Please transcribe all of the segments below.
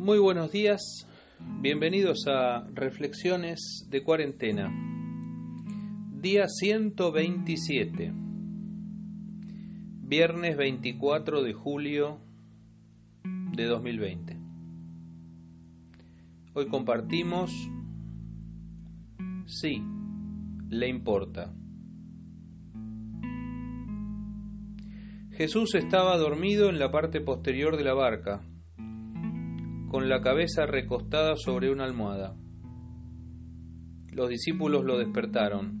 Muy buenos días, bienvenidos a Reflexiones de Cuarentena, día 127, viernes 24 de julio de 2020. Hoy compartimos, sí, le importa. Jesús estaba dormido en la parte posterior de la barca, con la cabeza recostada sobre una almohada. Los discípulos lo despertaron.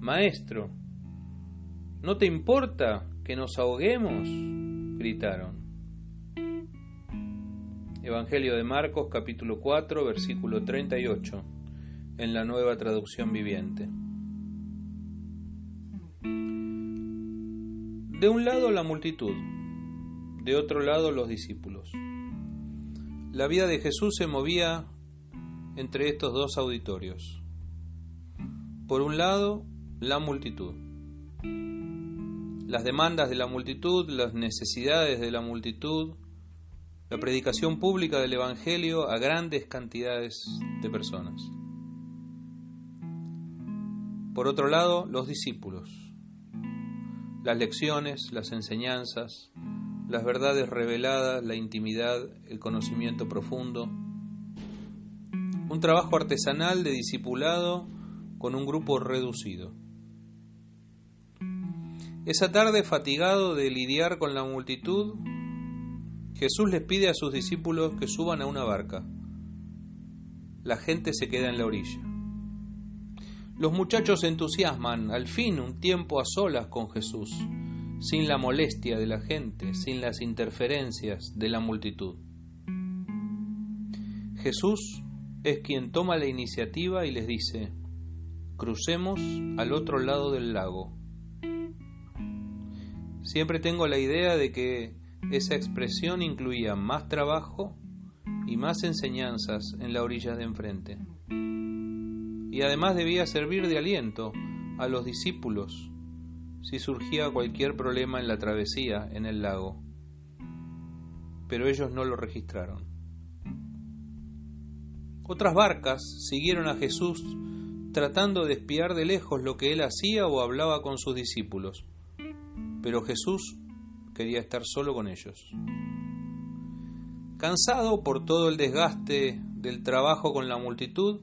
Maestro, ¿no te importa que nos ahoguemos? gritaron. Evangelio de Marcos capítulo 4 versículo 38 en la nueva traducción viviente. De un lado la multitud, de otro lado los discípulos. La vida de Jesús se movía entre estos dos auditorios. Por un lado, la multitud. Las demandas de la multitud, las necesidades de la multitud, la predicación pública del Evangelio a grandes cantidades de personas. Por otro lado, los discípulos las lecciones, las enseñanzas, las verdades reveladas, la intimidad, el conocimiento profundo. Un trabajo artesanal de discipulado con un grupo reducido. Esa tarde, fatigado de lidiar con la multitud, Jesús les pide a sus discípulos que suban a una barca. La gente se queda en la orilla. Los muchachos entusiasman, al fin un tiempo a solas con Jesús, sin la molestia de la gente, sin las interferencias de la multitud. Jesús es quien toma la iniciativa y les dice, crucemos al otro lado del lago. Siempre tengo la idea de que esa expresión incluía más trabajo y más enseñanzas en la orilla de enfrente y además debía servir de aliento a los discípulos si surgía cualquier problema en la travesía en el lago. Pero ellos no lo registraron. Otras barcas siguieron a Jesús tratando de espiar de lejos lo que él hacía o hablaba con sus discípulos. Pero Jesús quería estar solo con ellos. Cansado por todo el desgaste del trabajo con la multitud,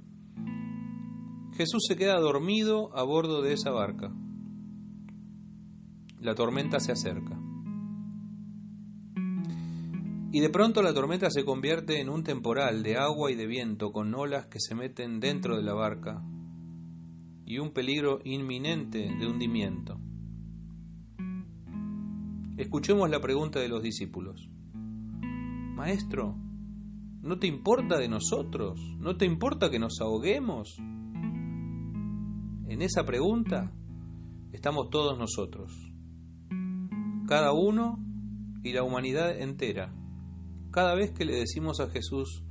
Jesús se queda dormido a bordo de esa barca. La tormenta se acerca. Y de pronto la tormenta se convierte en un temporal de agua y de viento con olas que se meten dentro de la barca y un peligro inminente de hundimiento. Escuchemos la pregunta de los discípulos. Maestro, ¿no te importa de nosotros? ¿No te importa que nos ahoguemos? En esa pregunta estamos todos nosotros, cada uno y la humanidad entera. Cada vez que le decimos a Jesús,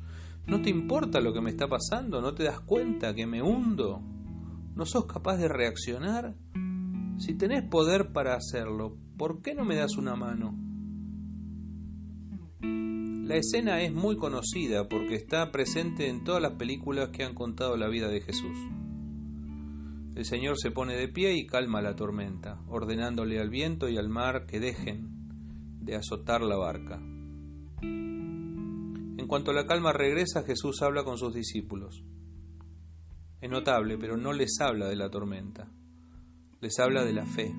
¿no te importa lo que me está pasando? ¿No te das cuenta que me hundo? ¿No sos capaz de reaccionar? Si tenés poder para hacerlo, ¿por qué no me das una mano? La escena es muy conocida porque está presente en todas las películas que han contado la vida de Jesús. El Señor se pone de pie y calma la tormenta, ordenándole al viento y al mar que dejen de azotar la barca. En cuanto la calma regresa, Jesús habla con sus discípulos. Es notable, pero no les habla de la tormenta, les habla de la fe.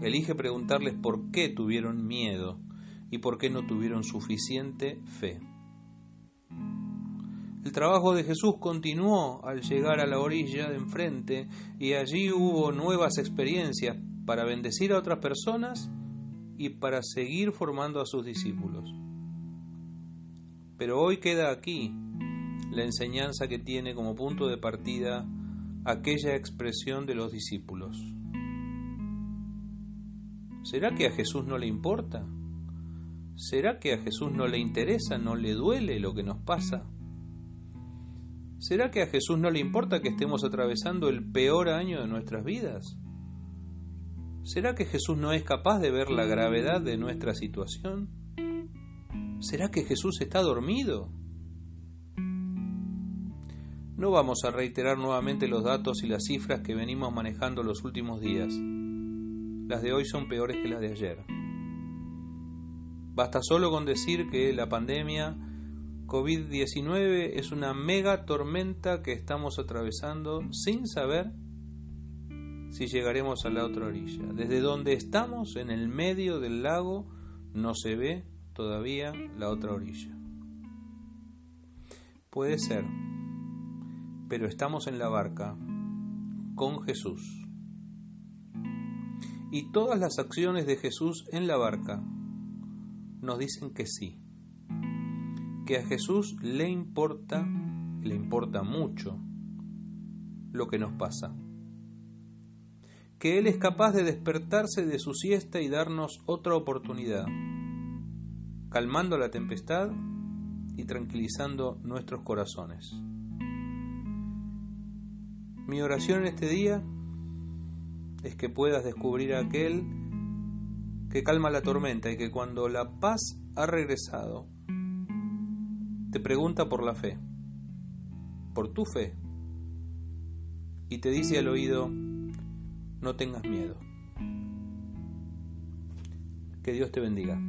Elige preguntarles por qué tuvieron miedo y por qué no tuvieron suficiente fe. El trabajo de Jesús continuó al llegar a la orilla de enfrente y allí hubo nuevas experiencias para bendecir a otras personas y para seguir formando a sus discípulos. Pero hoy queda aquí la enseñanza que tiene como punto de partida aquella expresión de los discípulos. ¿Será que a Jesús no le importa? ¿Será que a Jesús no le interesa, no le duele lo que nos pasa? ¿Será que a Jesús no le importa que estemos atravesando el peor año de nuestras vidas? ¿Será que Jesús no es capaz de ver la gravedad de nuestra situación? ¿Será que Jesús está dormido? No vamos a reiterar nuevamente los datos y las cifras que venimos manejando los últimos días. Las de hoy son peores que las de ayer. Basta solo con decir que la pandemia COVID-19 es una mega tormenta que estamos atravesando sin saber si llegaremos a la otra orilla. Desde donde estamos, en el medio del lago, no se ve todavía la otra orilla. Puede ser, pero estamos en la barca con Jesús. Y todas las acciones de Jesús en la barca nos dicen que sí, que a Jesús le importa, le importa mucho lo que nos pasa, que Él es capaz de despertarse de su siesta y darnos otra oportunidad, calmando la tempestad y tranquilizando nuestros corazones. Mi oración en este día es que puedas descubrir a aquel que calma la tormenta y que cuando la paz ha regresado, te pregunta por la fe, por tu fe, y te dice al oído, no tengas miedo. Que Dios te bendiga.